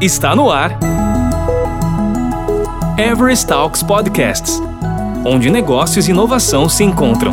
Está no ar. Everest Talks Podcasts onde negócios e inovação se encontram.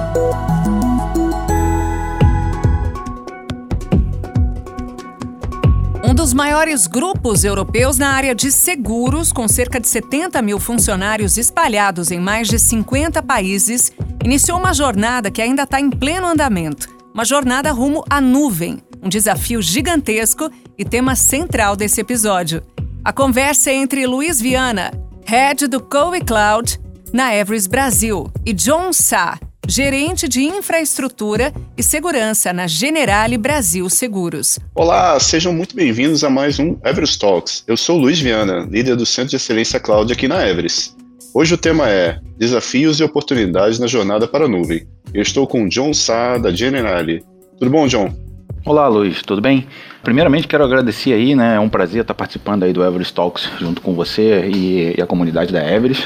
Um dos maiores grupos europeus na área de seguros, com cerca de 70 mil funcionários espalhados em mais de 50 países, iniciou uma jornada que ainda está em pleno andamento. Uma jornada rumo à nuvem, um desafio gigantesco e tema central desse episódio. A conversa é entre Luiz Viana, head do Coe Cloud, na Everest Brasil, e John Sá, gerente de infraestrutura e segurança na Generale Brasil Seguros. Olá, sejam muito bem-vindos a mais um Everest Talks. Eu sou Luiz Viana, líder do Centro de Excelência Cloud aqui na Everest. Hoje o tema é Desafios e oportunidades na jornada para a nuvem. Eu estou com John Sá, da Generale. Tudo bom, John? Olá, Luiz, tudo bem? Primeiramente, quero agradecer aí, né? É um prazer estar participando aí do Everest Talks junto com você e, e a comunidade da Everest.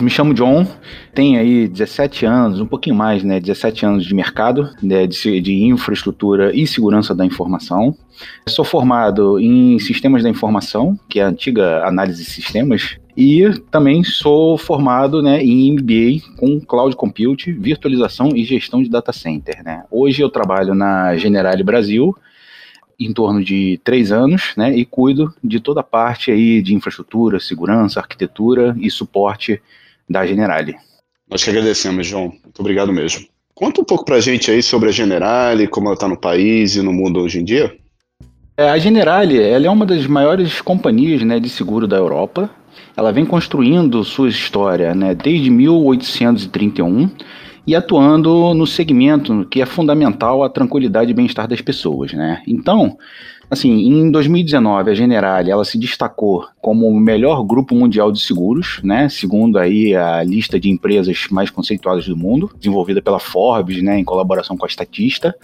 Me chamo John, tenho aí 17 anos, um pouquinho mais, né? 17 anos de mercado, né, de, de infraestrutura e segurança da informação. Sou formado em sistemas da informação, que é a antiga análise de sistemas, e também sou formado né, em MBA com Cloud Compute, virtualização e gestão de data center. Né? Hoje eu trabalho na Generale Brasil, em torno de três anos, né, e cuido de toda a parte aí de infraestrutura, segurança, arquitetura e suporte da Generale. Nós que agradecemos, João. Muito obrigado mesmo. Conta um pouco para a gente aí sobre a Generale, como ela está no país e no mundo hoje em dia. É, a Generale ela é uma das maiores companhias né, de seguro da Europa ela vem construindo sua história né, desde 1831 e atuando no segmento que é fundamental à tranquilidade e bem-estar das pessoas. Né? Então, Assim, em 2019, a Generali ela se destacou como o melhor grupo mundial de seguros, né? Segundo aí a lista de empresas mais conceituadas do mundo, desenvolvida pela Forbes, né, em colaboração com a Statista,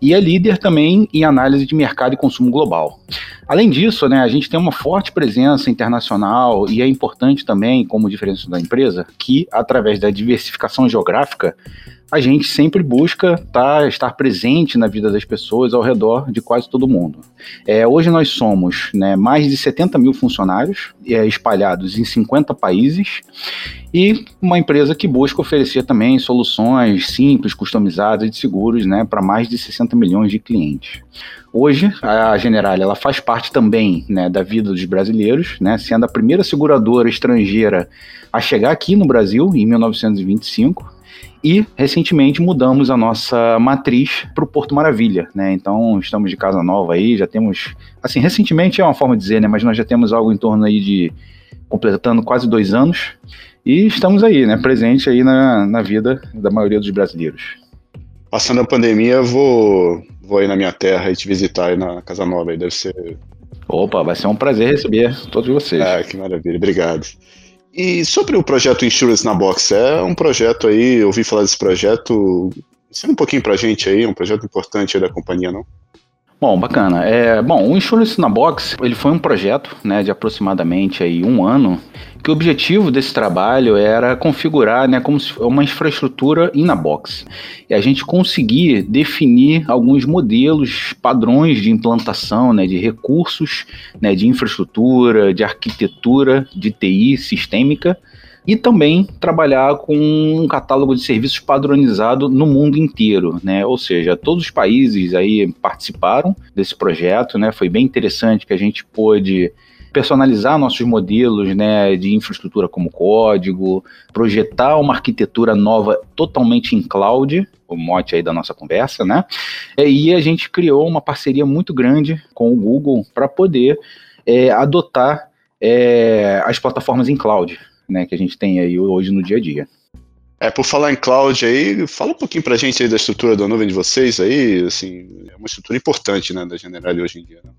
e é líder também em análise de mercado e consumo global. Além disso, né, a gente tem uma forte presença internacional e é importante também, como diferença da empresa, que através da diversificação geográfica a gente sempre busca tá, estar presente na vida das pessoas ao redor de quase todo mundo. É, hoje nós somos né, mais de 70 mil funcionários é, espalhados em 50 países e uma empresa que busca oferecer também soluções simples, customizadas de seguros né, para mais de 60 milhões de clientes. Hoje, a General ela faz parte também né, da vida dos brasileiros, né, sendo a primeira seguradora estrangeira a chegar aqui no Brasil em 1925 e recentemente mudamos a nossa matriz para o Porto Maravilha, né? Então estamos de casa nova aí, já temos, assim, recentemente é uma forma de dizer, né? Mas nós já temos algo em torno aí de completando quase dois anos e estamos aí, né? Presente aí na, na vida da maioria dos brasileiros. Passando a pandemia, vou vou aí na minha terra e te visitar aí na Casa Nova, aí deve ser. Opa, vai ser um prazer receber todos vocês. Ah, que maravilha, obrigado. E sobre o projeto Insurance na Box, é um projeto aí, eu ouvi falar desse projeto. Ensina um pouquinho pra gente aí, um projeto importante da companhia, não? Bom, bacana. É, bom, o Insurance na Box, ele foi um projeto né, de aproximadamente aí um ano que o objetivo desse trabalho era configurar né, como uma infraestrutura in a box. E a gente conseguir definir alguns modelos, padrões de implantação né, de recursos, né, de infraestrutura, de arquitetura, de TI sistêmica, e também trabalhar com um catálogo de serviços padronizado no mundo inteiro, né? Ou seja, todos os países aí participaram desse projeto, né? Foi bem interessante que a gente pôde personalizar nossos modelos né, de infraestrutura como código, projetar uma arquitetura nova totalmente em cloud, o mote aí da nossa conversa, né? E a gente criou uma parceria muito grande com o Google para poder é, adotar é, as plataformas em cloud, né, que a gente tem aí hoje no dia a dia. É, por falar em cloud aí, fala um pouquinho pra gente aí da estrutura da nuvem de vocês aí, assim, é uma estrutura importante, né, da Generali hoje em dia, né?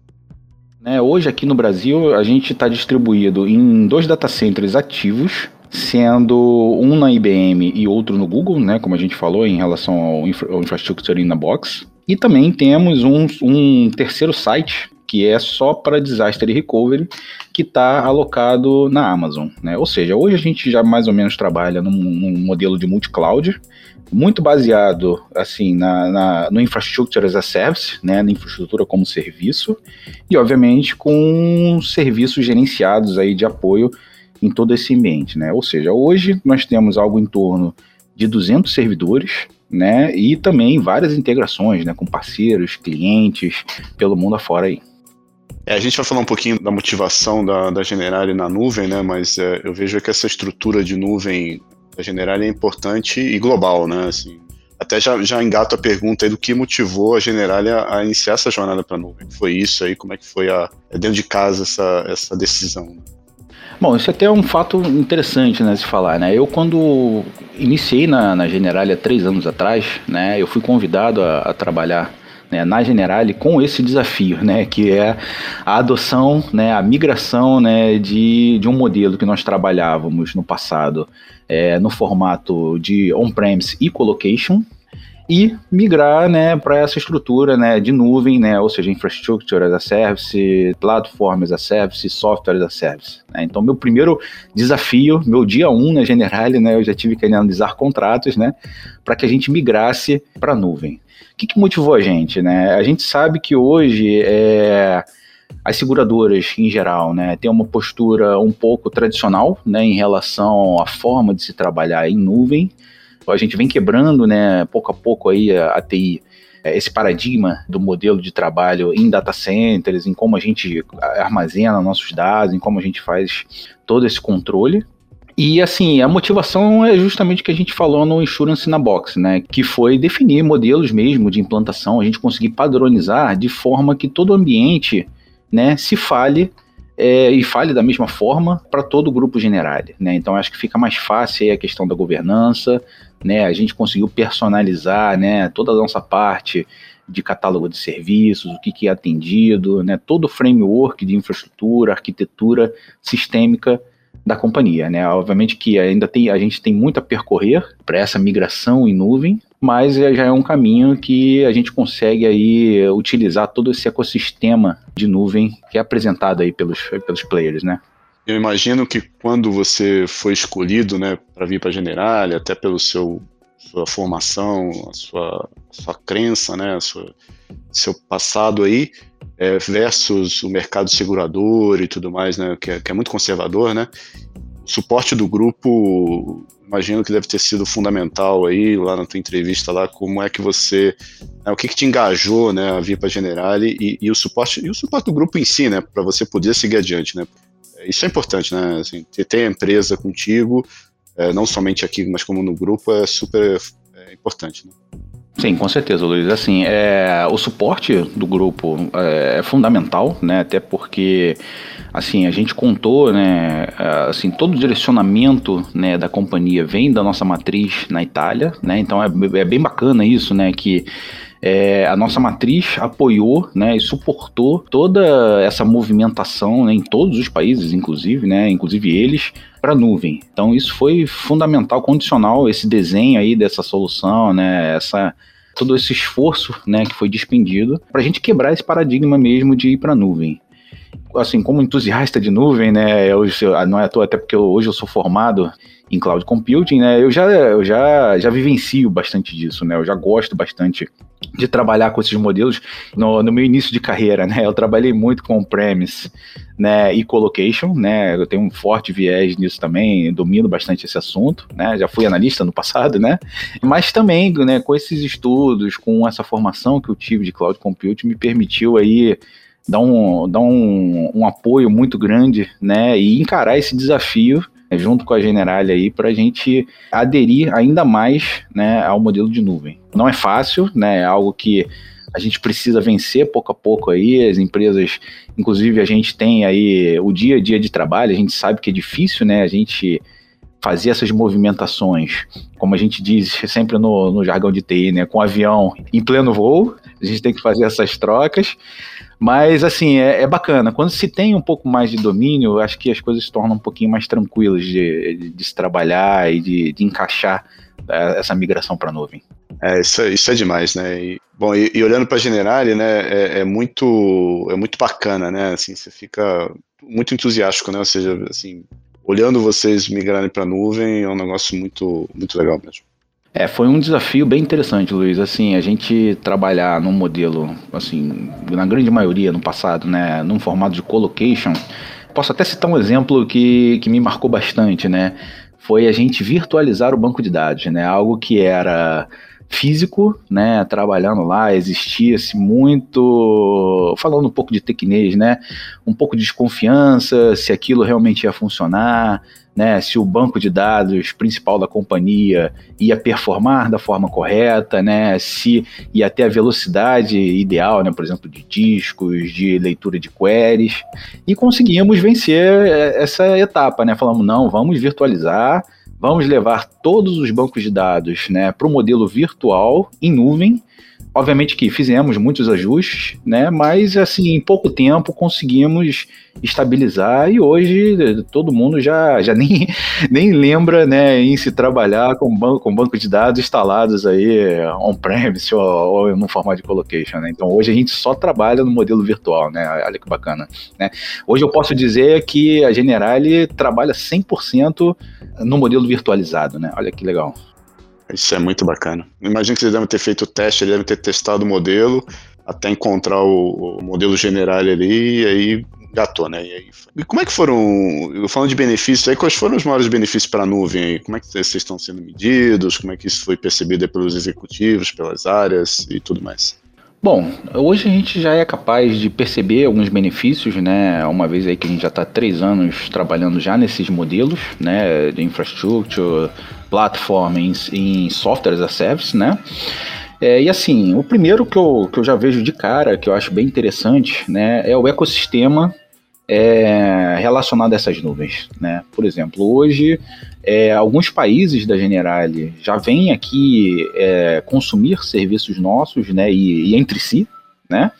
Né, hoje aqui no Brasil a gente está distribuído em dois data centers ativos, sendo um na IBM e outro no Google, né, como a gente falou em relação ao, infra ao Infrastructure in a Box. E também temos um, um terceiro site que é só para disaster recovery, que está alocado na Amazon. Né? Ou seja, hoje a gente já mais ou menos trabalha num, num modelo de multi-cloud, muito baseado assim na, na, no infrastructure as a service, né, na infraestrutura como serviço, e obviamente com serviços gerenciados aí de apoio em todo esse ambiente, né? Ou seja, hoje nós temos algo em torno de 200 servidores, né, e também várias integrações, né, com parceiros, clientes pelo mundo afora aí. É, a gente vai falar um pouquinho da motivação da, da Generali na nuvem, né? Mas é, eu vejo que essa estrutura de nuvem da Generali é importante e global, né? Assim, até já, já engato a pergunta aí do que motivou a Generali a, a iniciar essa jornada para a nuvem. Foi isso aí? Como é que foi a, é dentro de casa essa, essa decisão? Bom, isso até é um fato interessante, né, se falar, né? Eu quando iniciei na, na Generali há três anos atrás, né, eu fui convidado a, a trabalhar né, na Generali com esse desafio, né, que é a adoção, né, a migração né, de, de um modelo que nós trabalhávamos no passado é, no formato de on-premise e colocation, e migrar né, para essa estrutura né, de nuvem, né, ou seja, infrastructure as a service, platform as a service, software as a service. Né. Então, meu primeiro desafio, meu dia 1 um na Generali, né, eu já tive que analisar contratos né, para que a gente migrasse para a nuvem. O que, que, motivou a gente? Né? A gente sabe que hoje é, as seguradoras, em geral, né, têm uma postura um pouco tradicional né, em relação à forma de se trabalhar em nuvem. A gente vem quebrando, né, pouco a pouco aí a, a TI é, esse paradigma do modelo de trabalho em data centers, em como a gente armazena nossos dados, em como a gente faz todo esse controle. E assim, a motivação é justamente o que a gente falou no Insurance na Box, né? Que foi definir modelos mesmo de implantação, a gente conseguir padronizar de forma que todo ambiente né, se fale é, e fale da mesma forma para todo o grupo Generali. Né? Então acho que fica mais fácil a questão da governança, né? A gente conseguiu personalizar né, toda a nossa parte de catálogo de serviços, o que, que é atendido, né? todo o framework de infraestrutura, arquitetura sistêmica da companhia, né? Obviamente que ainda tem, a gente tem muito a percorrer para essa migração em nuvem, mas já é um caminho que a gente consegue aí utilizar todo esse ecossistema de nuvem que é apresentado aí pelos, pelos players, né? Eu imagino que quando você foi escolhido, né, para vir para a General, até pelo seu sua formação, a sua, sua crença, né, sua, seu passado aí, é, versus o mercado segurador e tudo mais, né, que é, que é muito conservador, né? O suporte do grupo, imagino que deve ter sido fundamental aí, lá na tua entrevista lá, como é que você, né, o que, que te engajou, né, a vir para a Generale e, e, o suporte, e o suporte do grupo em si, né, para você poder seguir adiante, né? Isso é importante, né, assim, ter, ter a empresa contigo, é, não somente aqui, mas como no grupo, é super é, importante, né? Sim, com certeza, Luiz. Assim, é, o suporte do grupo é, é, fundamental, né? Até porque, assim, a gente contou, né? É, assim, todo o direcionamento né, da companhia vem da nossa matriz na Itália, né? Então é, é bem bacana isso, né? Que é, a nossa matriz apoiou né, e suportou toda essa movimentação né, em todos os países, inclusive, né, inclusive eles, para a nuvem. Então isso foi fundamental, condicional, esse desenho aí dessa solução, né, essa, todo esse esforço né, que foi despendido para a gente quebrar esse paradigma mesmo de ir para a nuvem assim, como entusiasta de nuvem, né, eu, não é à toa, até porque eu, hoje eu sou formado em cloud computing, né, eu já, eu já, já vivencio bastante disso, né, eu já gosto bastante de trabalhar com esses modelos no, no meu início de carreira, né, eu trabalhei muito com on-premise, né, e colocation, né, eu tenho um forte viés nisso também, domino bastante esse assunto, né, já fui analista no passado, né, mas também, né, com esses estudos, com essa formação que eu tive de cloud computing, me permitiu aí dar um, dar um, um apoio muito grande, né, e encarar esse desafio né, junto com a Generale aí para a gente aderir ainda mais, né, ao modelo de nuvem. Não é fácil, né, é algo que a gente precisa vencer pouco a pouco aí, as empresas, inclusive a gente tem aí o dia a dia de trabalho, a gente sabe que é difícil, né, a gente fazer essas movimentações, como a gente diz sempre no, no jargão de TI, né, com avião em pleno voo, a gente tem que fazer essas trocas, mas, assim, é, é, bacana. Quando se tem um pouco mais de domínio, acho que as coisas se tornam um pouquinho mais tranquilas de, de, de se trabalhar e de, de encaixar é, essa migração para a nuvem. É, isso, é, isso é demais, né? E, bom, e, e olhando para a Generali, né, é, é, muito, é muito bacana, né? Assim, você fica muito entusiástico, né? Ou seja, assim, olhando vocês migrarem para a nuvem é um negócio muito, muito legal mesmo. É, foi um desafio bem interessante, Luiz. Assim, a gente trabalhar num modelo, assim, na grande maioria no passado, né, num formato de colocation. Posso até citar um exemplo que, que me marcou bastante, né? Foi a gente virtualizar o banco de dados, né? Algo que era físico, né, trabalhando lá, existia-se muito, falando um pouco de tecnês, né, um pouco de desconfiança se aquilo realmente ia funcionar, né, se o banco de dados principal da companhia ia performar da forma correta, né, se ia ter a velocidade ideal, né, por exemplo, de discos, de leitura de queries, e conseguimos vencer essa etapa, né, falamos, não, vamos virtualizar, Vamos levar todos os bancos de dados né, para o modelo virtual em nuvem. Obviamente que fizemos muitos ajustes, né, mas assim, em pouco tempo conseguimos estabilizar e hoje todo mundo já, já nem, nem lembra né, em se trabalhar com banco, com banco de dados instalados aí on-premise ou, ou no formato de colocation. Né? Então hoje a gente só trabalha no modelo virtual, né? olha que bacana. Né? Hoje eu posso dizer que a Generali trabalha 100% no modelo virtualizado, né? olha que legal. Isso é muito bacana. Imagino que vocês devem ter feito o teste, devem ter testado o modelo até encontrar o, o modelo general ali e aí gatou, né? E, aí, e como é que foram, falando de benefícios, aí, quais foram os maiores benefícios para a nuvem? Aí? Como é que vocês estão sendo medidos? Como é que isso foi percebido pelos executivos, pelas áreas e tudo mais? Bom, hoje a gente já é capaz de perceber alguns benefícios, né? Uma vez aí que a gente já está três anos trabalhando já nesses modelos, né? De infrastructure, platform, em, em software as a service, né? É, e assim, o primeiro que eu, que eu já vejo de cara, que eu acho bem interessante, né, é o ecossistema é, relacionado a essas nuvens. Né? Por exemplo, hoje é, alguns países da Generali já vêm aqui é, consumir serviços nossos né, e, e, entre si. Né?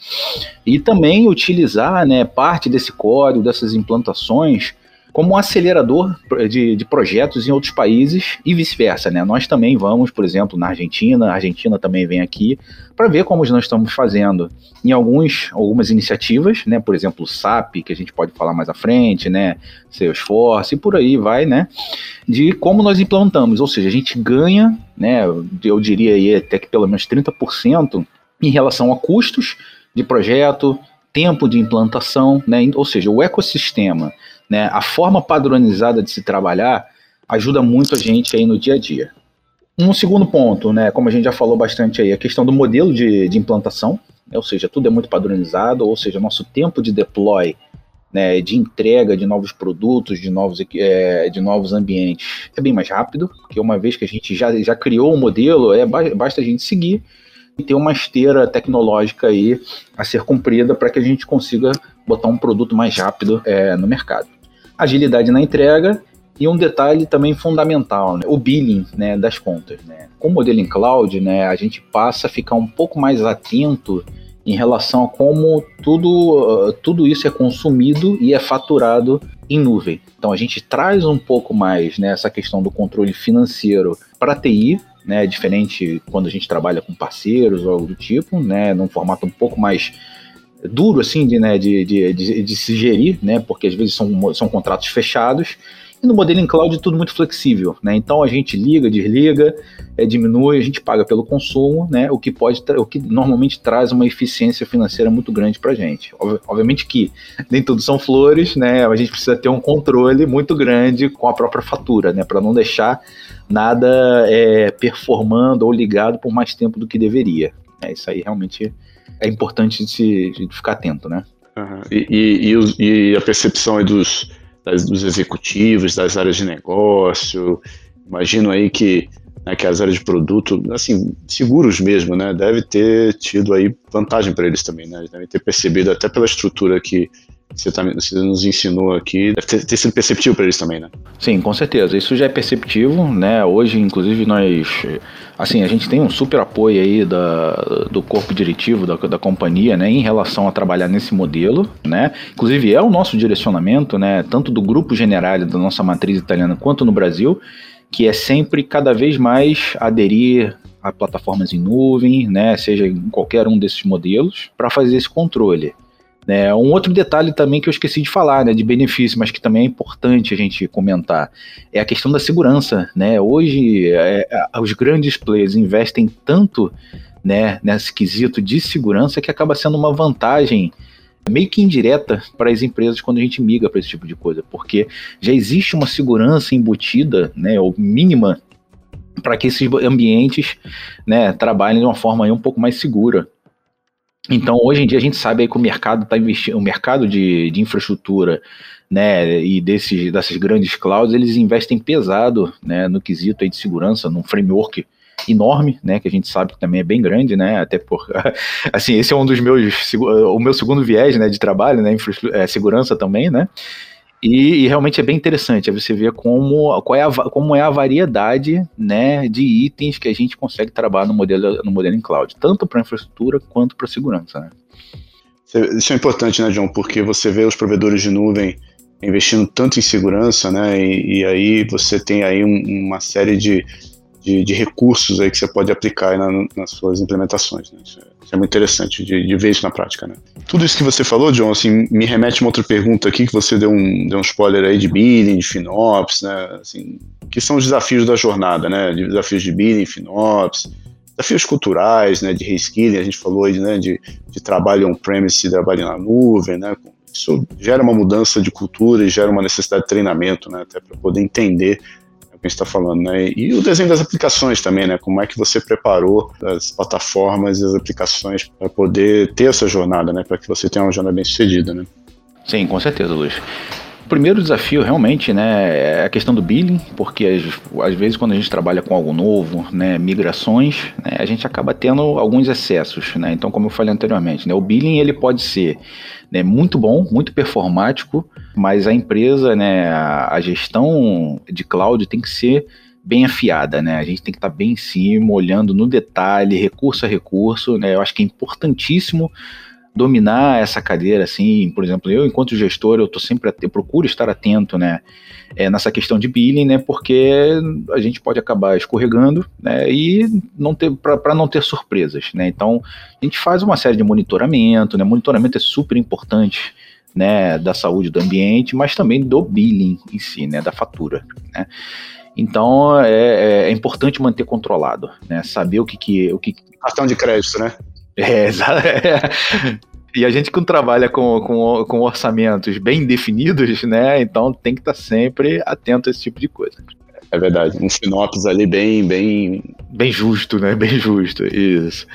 E também utilizar né, parte desse código, dessas implantações, como um acelerador de, de projetos em outros países e vice-versa, né? Nós também vamos, por exemplo, na Argentina, a Argentina também vem aqui para ver como nós estamos fazendo em alguns, algumas iniciativas, né? Por exemplo, o SAP, que a gente pode falar mais à frente, né? Salesforce e por aí vai, né? De como nós implantamos, ou seja, a gente ganha, né? Eu diria aí até que pelo menos 30% em relação a custos de projeto, tempo de implantação, né? Ou seja, o ecossistema né? A forma padronizada de se trabalhar ajuda muito a gente aí no dia a dia. Um segundo ponto, né, como a gente já falou bastante aí, a questão do modelo de, de implantação, né, ou seja, tudo é muito padronizado, ou seja, nosso tempo de deploy, né, de entrega de novos produtos, de novos, é, de novos ambientes, é bem mais rápido, porque uma vez que a gente já, já criou o um modelo, é, basta a gente seguir e ter uma esteira tecnológica aí a ser cumprida para que a gente consiga botar um produto mais rápido é, no mercado agilidade na entrega e um detalhe também fundamental, né, o billing né, das contas. Né. Com o modelo em cloud, né, a gente passa a ficar um pouco mais atento em relação a como tudo, uh, tudo isso é consumido e é faturado em nuvem. Então a gente traz um pouco mais né, essa questão do controle financeiro para a TI, né, diferente quando a gente trabalha com parceiros ou algo do tipo, né, num formato um pouco mais duro assim de, né, de, de, de, de, se gerir, né, porque às vezes são, são contratos fechados. E no modelo em cloud é tudo muito flexível, né? Então a gente liga, desliga, é, diminui, a gente paga pelo consumo, né? O que pode, o que normalmente traz uma eficiência financeira muito grande para a gente. Obviamente que nem tudo são flores, né? A gente precisa ter um controle muito grande com a própria fatura, né? Para não deixar nada é, performando ou ligado por mais tempo do que deveria. É, isso aí realmente é importante de, se, de ficar atento, né? Uhum. E, e, e, a percepção dos, das, dos executivos, das áreas de negócio, imagino aí que, né, que as áreas de produto, assim, seguros mesmo, né, deve ter tido aí vantagem para eles também, né, eles devem ter percebido até pela estrutura que você, tá, você nos ensinou aqui, deve ter, ter sido perceptível para eles também, né? Sim, com certeza. Isso já é perceptível, né? Hoje, inclusive, nós, assim, a gente tem um super apoio aí da, do corpo diretivo da, da companhia, né, em relação a trabalhar nesse modelo, né? Inclusive é o nosso direcionamento, né, tanto do grupo general da nossa matriz italiana quanto no Brasil, que é sempre cada vez mais aderir a plataformas em nuvem, né, seja em qualquer um desses modelos, para fazer esse controle. É, um outro detalhe também que eu esqueci de falar, né, de benefício, mas que também é importante a gente comentar, é a questão da segurança. Né? Hoje, é, é os grandes players investem tanto né, nesse quesito de segurança que acaba sendo uma vantagem meio que indireta para as empresas quando a gente migra para esse tipo de coisa, porque já existe uma segurança embutida, né, ou mínima, para que esses ambientes né, trabalhem de uma forma um pouco mais segura. Então, hoje em dia, a gente sabe que o mercado está investindo, o mercado de, de infraestrutura né, e desses, dessas grandes clouds, eles investem pesado né, no quesito aí de segurança, num framework enorme, né, que a gente sabe que também é bem grande, né, até por, assim, esse é um dos meus, o meu segundo viés, né, de trabalho, né, é, segurança também, né, e, e, realmente é bem interessante é você ver como, qual é a, como é a variedade né, de itens que a gente consegue trabalhar no modelo, no modelo em cloud, tanto para infraestrutura quanto para segurança. Né? Isso é importante, né, John? Porque você vê os provedores de nuvem investindo tanto em segurança, né? E, e aí você tem aí um, uma série de, de, de, recursos aí que você pode aplicar na, nas suas implementações. Né? Isso, é, isso, é, muito interessante de, de, ver isso na prática. Né? Tudo isso que você falou, John, assim, me remete a uma outra pergunta aqui, que você deu um, deu um spoiler aí de billing, de FinOps, né? Assim, que são os desafios da jornada, né? De desafios de billing, FinOps, desafios culturais, né? De reskilling, a gente falou aí, né? De, de trabalho on-premise trabalho na nuvem, né? Isso gera uma mudança de cultura e gera uma necessidade de treinamento, né? Até para poder entender a gente está falando, né? E o desenho das aplicações também, né? Como é que você preparou as plataformas e as aplicações para poder ter essa jornada, né? Para que você tenha uma jornada bem sucedida, né? Sim, com certeza, Luiz. O primeiro desafio realmente né, é a questão do billing, porque às, às vezes quando a gente trabalha com algo novo, né, migrações, né, a gente acaba tendo alguns excessos. Né? Então, como eu falei anteriormente, né, o billing ele pode ser né, muito bom, muito performático, mas a empresa, né, a, a gestão de cloud tem que ser bem afiada, né? A gente tem que estar tá bem em cima, olhando no detalhe, recurso a recurso, né? Eu acho que é importantíssimo dominar essa cadeira, assim, por exemplo, eu enquanto gestor, eu tô sempre, eu procuro estar atento, né, é, nessa questão de billing, né, porque a gente pode acabar escorregando, né, e não ter, para não ter surpresas, né, então a gente faz uma série de monitoramento, né, monitoramento é super importante, né, da saúde do ambiente, mas também do billing em si, né, da fatura, né. Então é, é, é importante manter controlado, né, saber o que que, o que cartão de crédito, né? É, exato. E a gente que trabalha com, com, com orçamentos bem definidos, né? Então tem que estar sempre atento a esse tipo de coisa. É verdade, um sinopse ali bem, bem. Bem justo, né? Bem justo, isso.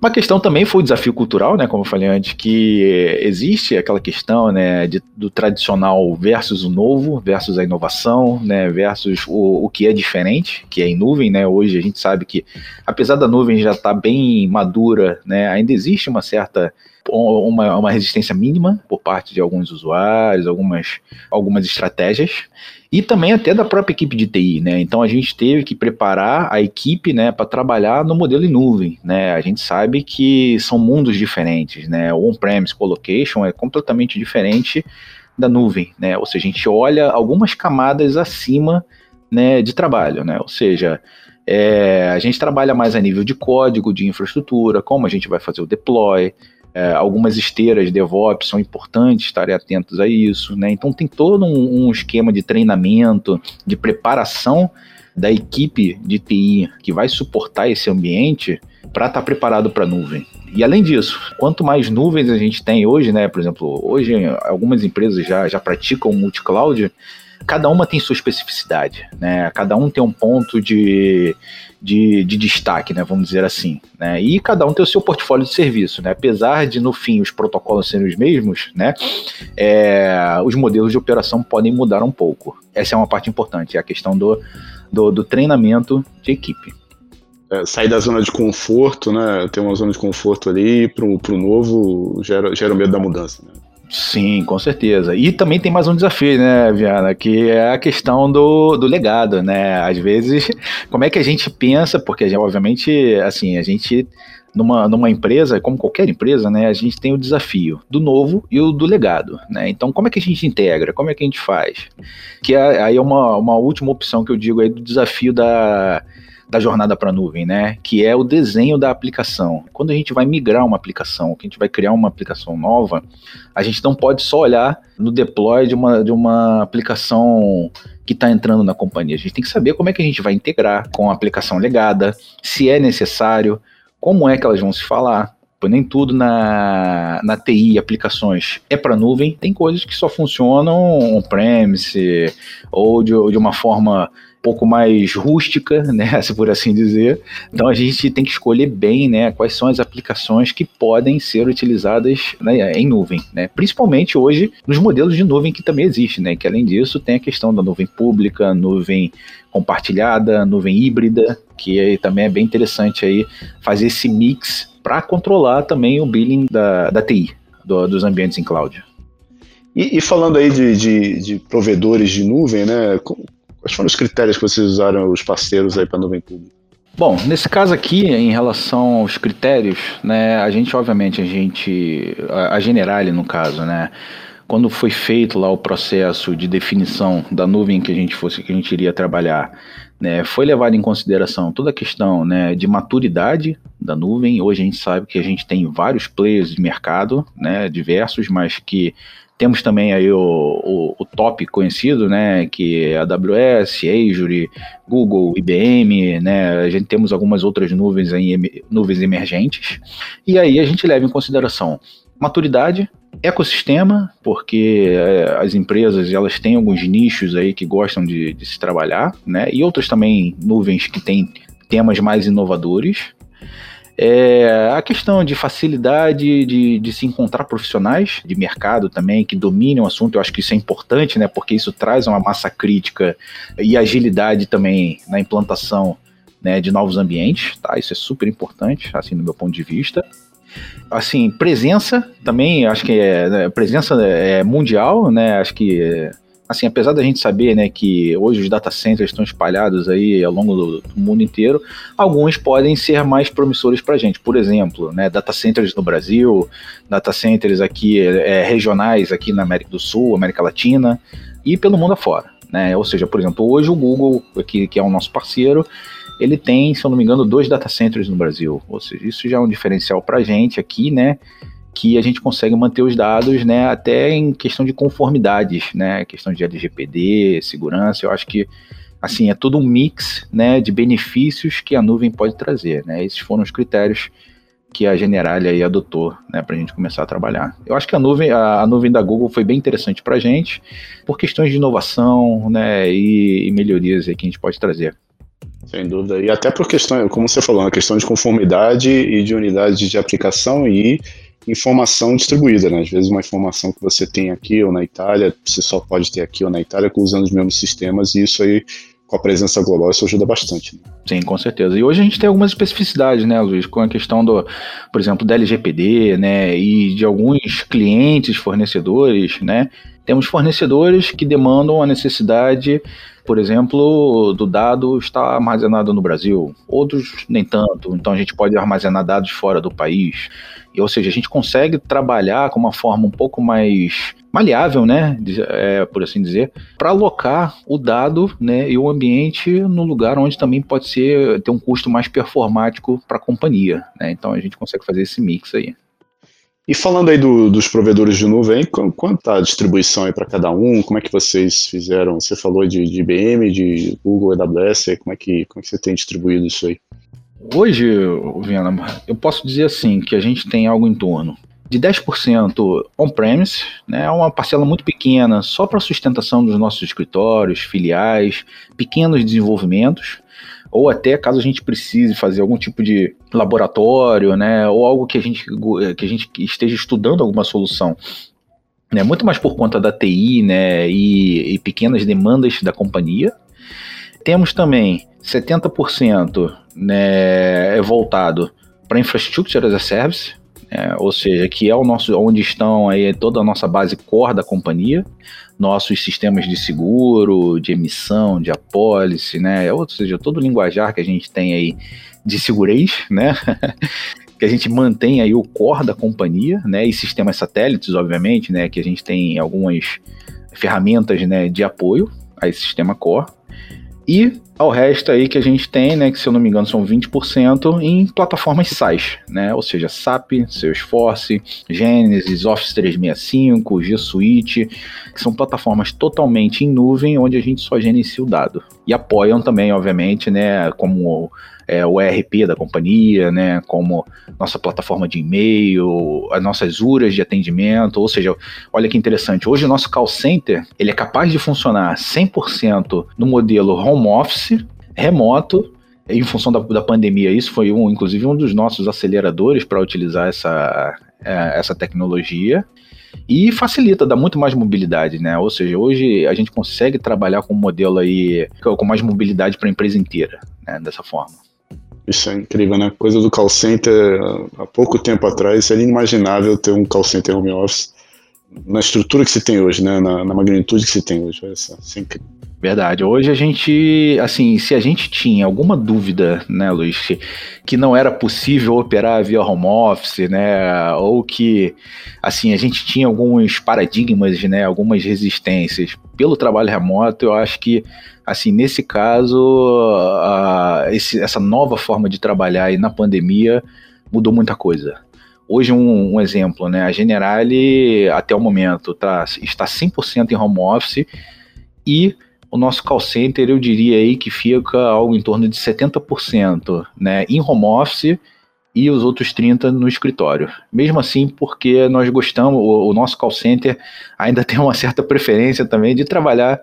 Uma questão também foi o desafio cultural, né? Como eu falei antes, que existe aquela questão, né, de, do tradicional versus o novo, versus a inovação, né, versus o, o que é diferente, que é em nuvem, né? Hoje a gente sabe que, apesar da nuvem já estar tá bem madura, né, ainda existe uma certa uma, uma resistência mínima por parte de alguns usuários, algumas, algumas estratégias, e também até da própria equipe de TI, né? Então a gente teve que preparar a equipe, né, para trabalhar no modelo em nuvem, né? A gente sabe que são mundos diferentes, né? O on-premise colocation é completamente diferente da nuvem, né? Ou seja, a gente olha algumas camadas acima, né, de trabalho, né? Ou seja, é, a gente trabalha mais a nível de código, de infraestrutura, como a gente vai fazer o deploy, é, algumas esteiras DevOps são importantes estarem atentos a isso, né? Então tem todo um, um esquema de treinamento, de preparação da equipe de TI que vai suportar esse ambiente para estar tá preparado para a nuvem. E além disso, quanto mais nuvens a gente tem hoje, né? Por exemplo, hoje algumas empresas já, já praticam multi-cloud, cada uma tem sua especificidade, né? Cada um tem um ponto de, de, de, destaque, né? Vamos dizer assim, né? E cada um tem o seu portfólio de serviço, né? Apesar de no fim os protocolos serem os mesmos, né? É, os modelos de operação podem mudar um pouco. Essa é uma parte importante, é a questão do, do, do treinamento de equipe. É, sair da zona de conforto, né? Ter uma zona de conforto ali para o novo gera, gera o medo da mudança. Né? Sim, com certeza. E também tem mais um desafio, né, Viana, que é a questão do, do legado, né? Às vezes, como é que a gente pensa, porque obviamente, assim, a gente numa, numa empresa, como qualquer empresa, né, a gente tem o desafio do novo e o do legado, né? Então, como é que a gente integra? Como é que a gente faz? Que é, aí é uma, uma última opção que eu digo aí do desafio da da jornada para a nuvem, né? Que é o desenho da aplicação. Quando a gente vai migrar uma aplicação, que a gente vai criar uma aplicação nova, a gente não pode só olhar no deploy de uma, de uma aplicação que está entrando na companhia. A gente tem que saber como é que a gente vai integrar com a aplicação legada, se é necessário, como é que elas vão se falar. Nem tudo na, na TI aplicações é para nuvem, tem coisas que só funcionam on-premise ou de, de uma forma pouco mais rústica, né, se por assim dizer. Então a gente tem que escolher bem, né, quais são as aplicações que podem ser utilizadas né, em nuvem, né, principalmente hoje nos modelos de nuvem que também existe, né, que além disso tem a questão da nuvem pública, nuvem compartilhada, nuvem híbrida, que também é bem interessante aí fazer esse mix para controlar também o billing da, da TI, do, dos ambientes em cloud. E, e, falando aí de, de, de, provedores de nuvem, né? Quais foram os critérios que vocês usaram, os parceiros aí para a nuvem pública? Bom, nesse caso aqui, em relação aos critérios, né, a gente, obviamente, a gente, a, Generale, no caso, né, quando foi feito lá o processo de definição da nuvem que a gente fosse, que a gente iria trabalhar, né, foi levado em consideração toda a questão né, de maturidade da nuvem. Hoje a gente sabe que a gente tem vários players de mercado, né, diversos, mas que temos também aí o, o, o, top conhecido, né, que é AWS, Azure, Google, IBM, né, a gente temos algumas outras nuvens aí, nuvens emergentes, e aí a gente leva em consideração maturidade, ecossistema, porque é, as empresas elas têm alguns nichos aí que gostam de, de se trabalhar, né, e outras também nuvens que têm temas mais inovadores, é, a questão de facilidade de, de, se encontrar profissionais de mercado também que dominem o assunto, eu acho que isso é importante, né? Porque isso traz uma massa crítica e agilidade também na implantação né, de novos ambientes, tá? Isso é super importante, assim, do meu ponto de vista. Assim, presença também, acho que é né, presença é mundial, né? Acho que assim, apesar da gente saber, né, que hoje os data centers estão espalhados aí ao longo do, do mundo inteiro, alguns podem ser mais promissores para a gente. Por exemplo, né, data centers no Brasil, data centers aqui é, regionais aqui na América do Sul, América Latina e pelo mundo afora. Né? Ou seja, por exemplo, hoje o Google, aqui, que é o nosso parceiro, ele tem, se eu não me engano, dois data centers no Brasil. Ou seja, isso já é um diferencial para a gente aqui, né? Que a gente consegue manter os dados, né, até em questão de conformidades, né, questão de LGPD, segurança, eu acho que assim é todo um mix, né, de benefícios que a nuvem pode trazer, né? Esses foram os critérios que a Generali aí adotou, né, para a gente começar a trabalhar. Eu acho que a nuvem, a, a nuvem da Google foi bem interessante para a gente, por questões de inovação, né, e, e melhorias aí que a gente pode trazer. Sem dúvida. E até por questão, como você falou, a questão de conformidade e de unidade de aplicação e informação distribuída, né? Às vezes uma informação que você tem aqui ou na Itália, você só pode ter aqui ou na Itália usando os mesmos sistemas e isso aí com a presença global isso ajuda bastante. Né? Sim, com certeza. E hoje a gente tem algumas especificidades, né, Luiz, com a questão do, por exemplo, da LGPD, né, e de alguns clientes, fornecedores, né. Temos fornecedores que demandam a necessidade, por exemplo, do dado estar armazenado no Brasil, outros nem tanto. Então a gente pode armazenar dados fora do país ou seja, a gente consegue trabalhar com uma forma um pouco mais maleável, né, é, por assim dizer, para alocar o dado, né, e o ambiente no lugar onde também pode ser ter um custo mais performático para a companhia, né? Então a gente consegue fazer esse mix aí. E falando aí do, dos provedores de nuvem, quanto a distribuição aí para cada um? Como é que vocês fizeram? Você falou de, de IBM, de Google, AWS, como é que como é que você tem distribuído isso aí? Hoje, Viana, eu posso dizer assim que a gente tem algo em torno de 10% on-premise, né, é uma parcela muito pequena só para sustentação dos nossos escritórios, filiais, pequenos desenvolvimentos, ou até caso a gente precise fazer algum tipo de laboratório, né, ou algo que a gente, que a gente esteja estudando alguma solução. Né, muito mais por conta da TI né, e, e pequenas demandas da companhia. Temos também 70% né, é voltado para infrastructure as a service, é, ou seja, que é o nosso, onde estão aí toda a nossa base core da companhia, nossos sistemas de seguro, de emissão, de apólice, né, ou seja, todo o linguajar que a gente tem aí de segurança, né, que a gente mantém aí o core da companhia, né, e sistemas satélites, obviamente, né, que a gente tem algumas ferramentas, né, de apoio a esse sistema core, e Ao resto aí que a gente tem, né, que se eu não me engano são 20% em plataformas SaaS, né, ou seja, SAP, Salesforce, Genesis, Office 365, G Suite, que são plataformas totalmente em nuvem onde a gente só gerencia o dado. E apoiam também, obviamente, né, como é, o ERP da companhia, né, como nossa plataforma de e-mail, as nossas URAs de atendimento, ou seja, olha que interessante, hoje o nosso call center, ele é capaz de funcionar 100% no modelo home office, remoto, em função da, da pandemia, isso foi um, inclusive um dos nossos aceleradores para utilizar essa, é, essa tecnologia e facilita, dá muito mais mobilidade, né? Ou seja, hoje a gente consegue trabalhar com um modelo aí com mais mobilidade para a empresa inteira, né? Dessa forma. Isso é incrível, né? Coisa do call center, há pouco tempo atrás, seria inimaginável ter um call center home office na estrutura que se tem hoje, né? Na, na magnitude que se tem hoje. Isso é incrível. Verdade. Hoje a gente, assim, se a gente tinha alguma dúvida, né, Luiz, que não era possível operar via home office, né, ou que, assim, a gente tinha alguns paradigmas, né, algumas resistências pelo trabalho remoto, eu acho que, assim, nesse caso, a, esse, essa nova forma de trabalhar aí na pandemia mudou muita coisa. Hoje, um, um exemplo, né, a Generali, até o momento, tá, está 100% em home office e o nosso call center, eu diria aí que fica algo em torno de 70%, né, em home office e os outros 30 no escritório. Mesmo assim, porque nós gostamos, o, o nosso call center ainda tem uma certa preferência também de trabalhar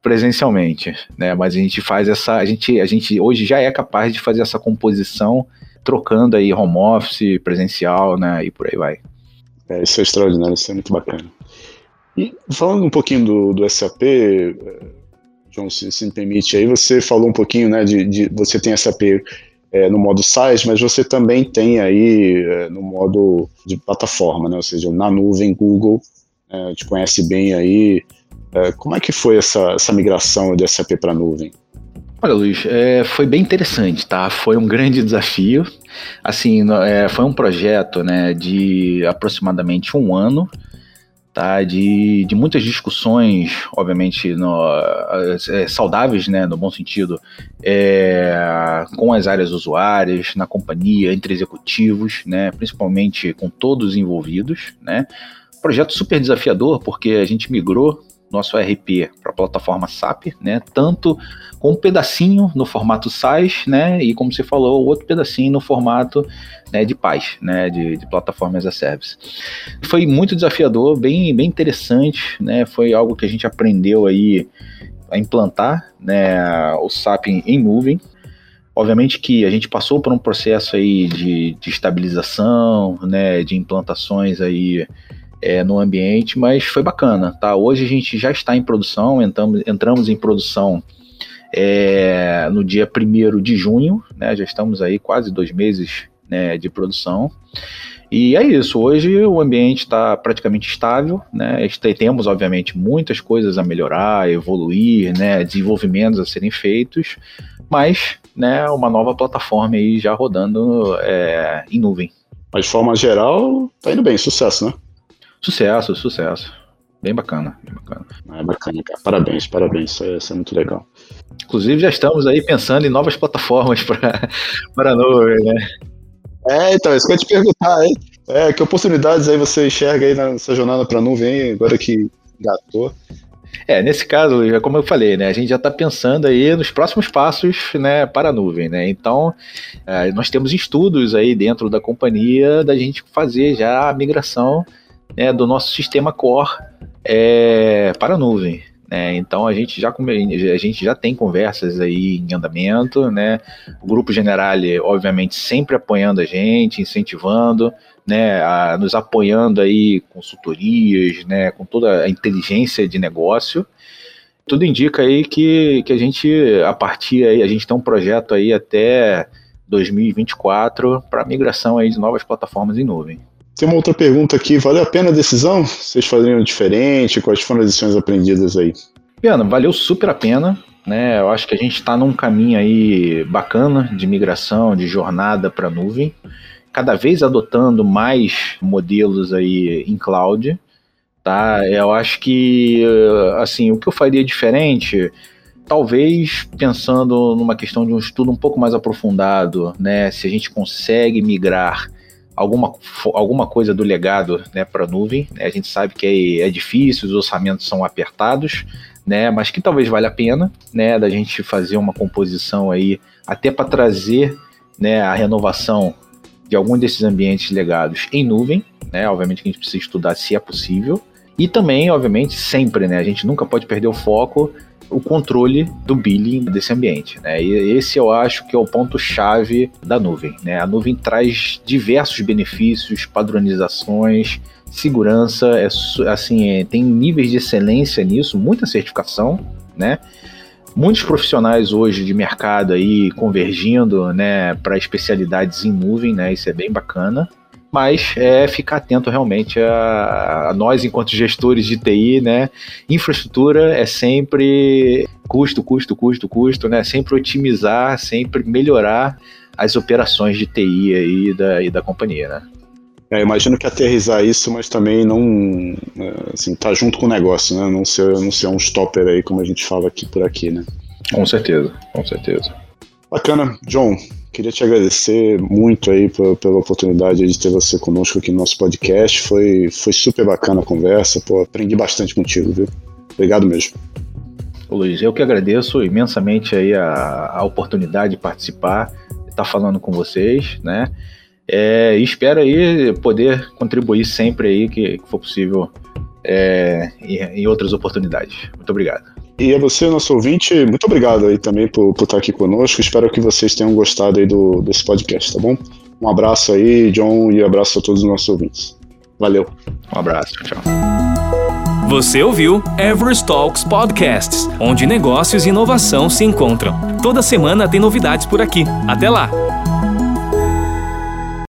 presencialmente, né? Mas a gente faz essa, a gente, a gente hoje já é capaz de fazer essa composição trocando aí home office, presencial, né? E por aí vai. É, isso é extraordinário, isso é muito bacana. E falando um pouquinho do, do SAP, João, se, se me permite, aí você falou um pouquinho, né, de, de você tem SAP é, no modo SaaS, mas você também tem aí é, no modo de plataforma, né, ou seja, na nuvem Google, é, te conhece bem aí. É, como é que foi essa, essa migração de SAP para nuvem? Olha, Luiz, é, foi bem interessante, tá? Foi um grande desafio. Assim, é, foi um projeto, né, de aproximadamente um ano tá? De, de muitas discussões, obviamente, no, é, saudáveis, né, no bom sentido, é, com as áreas usuárias, na companhia, entre executivos, né, principalmente com todos envolvidos, né? Projeto super desafiador, porque a gente migrou nosso ERP para a plataforma SAP, né? Tanto com um pedacinho no formato SaaS, né? E como você falou, outro pedacinho no formato né, de paz, né? De, de plataforma as a service. Foi muito desafiador, bem, bem interessante, né? Foi algo que a gente aprendeu aí a implantar, né? O SAP em, em Moving. Obviamente que a gente passou por um processo aí de, de estabilização, né? De implantações aí é, no ambiente, mas foi bacana, tá? Hoje a gente já está em produção, entramos, entramos em produção é, no dia 1 de junho, né? Já estamos aí quase dois meses né, de produção. E é isso, hoje o ambiente está praticamente estável, né? Temos, obviamente, muitas coisas a melhorar, evoluir, né? Desenvolvimentos a serem feitos, mas né, uma nova plataforma aí já rodando é, em nuvem. Mas de forma geral, tá indo bem, sucesso, né? Sucesso, sucesso. Bem bacana, bem bacana. É bacana, cara. Parabéns, parabéns. Isso é, isso é muito legal. Inclusive, já estamos aí pensando em novas plataformas para a nuvem, né? É, então, isso que eu ia te perguntar, hein? É, que oportunidades aí você enxerga aí nessa jornada para a nuvem, agora que gatou? É, nesse caso, como eu falei, né, a gente já está pensando aí nos próximos passos né, para a nuvem. Né? Então, é, nós temos estudos aí dentro da companhia da gente fazer já a migração né, do nosso sistema core é, para a nuvem. Né? Então a gente já a gente já tem conversas aí em andamento, né? O grupo Generale, obviamente, sempre apoiando a gente, incentivando, né? A, nos apoiando aí consultorias, né? Com toda a inteligência de negócio. Tudo indica aí que, que a gente, a partir aí, a gente tem um projeto aí até 2024 para migração aí de novas plataformas em nuvem. Tem uma outra pergunta aqui, valeu a pena a decisão? Vocês fariam diferente? Quais foram as lições aprendidas aí? Piana, valeu super a pena, né? Eu acho que a gente está num caminho aí bacana de migração, de jornada para nuvem, cada vez adotando mais modelos aí em cloud, tá? Eu acho que assim, o que eu faria diferente talvez pensando numa questão de um estudo um pouco mais aprofundado, né, se a gente consegue migrar alguma, alguma coisa do legado né, para a nuvem. Né, a gente sabe que é, é, difícil, os orçamentos são apertados, né, mas que talvez valha a pena né, da gente fazer uma composição aí, até para trazer né, a renovação de algum desses ambientes legados em nuvem. Né, obviamente que a gente precisa estudar se é possível. E também, obviamente, sempre, né? A gente nunca pode perder o foco o controle do billing desse ambiente. Né? E esse eu acho que é o ponto-chave da nuvem. Né? A nuvem traz diversos benefícios, padronizações, segurança, é, assim, é, tem níveis de excelência nisso, muita certificação, né? Muitos profissionais hoje de mercado aí convergindo, né, para especialidades em nuvem, né? Isso é bem bacana mas é ficar atento realmente a, a, nós enquanto gestores de TI, né? Infraestrutura é sempre custo, custo, custo, custo, né? Sempre otimizar, sempre melhorar as operações de TI aí da, e da companhia, né? É, imagino que aterrizar isso, mas também não, é, assim, tá junto com o negócio, né? Não ser, não ser um stopper aí, como a gente fala aqui por aqui, né? Com certeza, com certeza. Bacana. John, Queria te agradecer muito aí pela oportunidade de ter você conosco aqui no nosso podcast. Foi, foi super bacana a conversa, pô, aprendi bastante contigo, viu? Obrigado mesmo. Ô Luiz, eu que agradeço imensamente aí a, a oportunidade de participar, estar falando com vocês, né? É, espero aí poder contribuir sempre aí que, que for possível é, em, em outras oportunidades. Muito obrigado. E a você, nosso ouvinte, muito obrigado aí também por, por estar aqui conosco. Espero que vocês tenham gostado aí do, desse podcast, tá bom? Um abraço aí, John, e abraço a todos os nossos ouvintes. Valeu. Um abraço, tchau. Você ouviu Everest Talks Podcasts, onde negócios e inovação se encontram. Toda semana tem novidades por aqui. Até lá!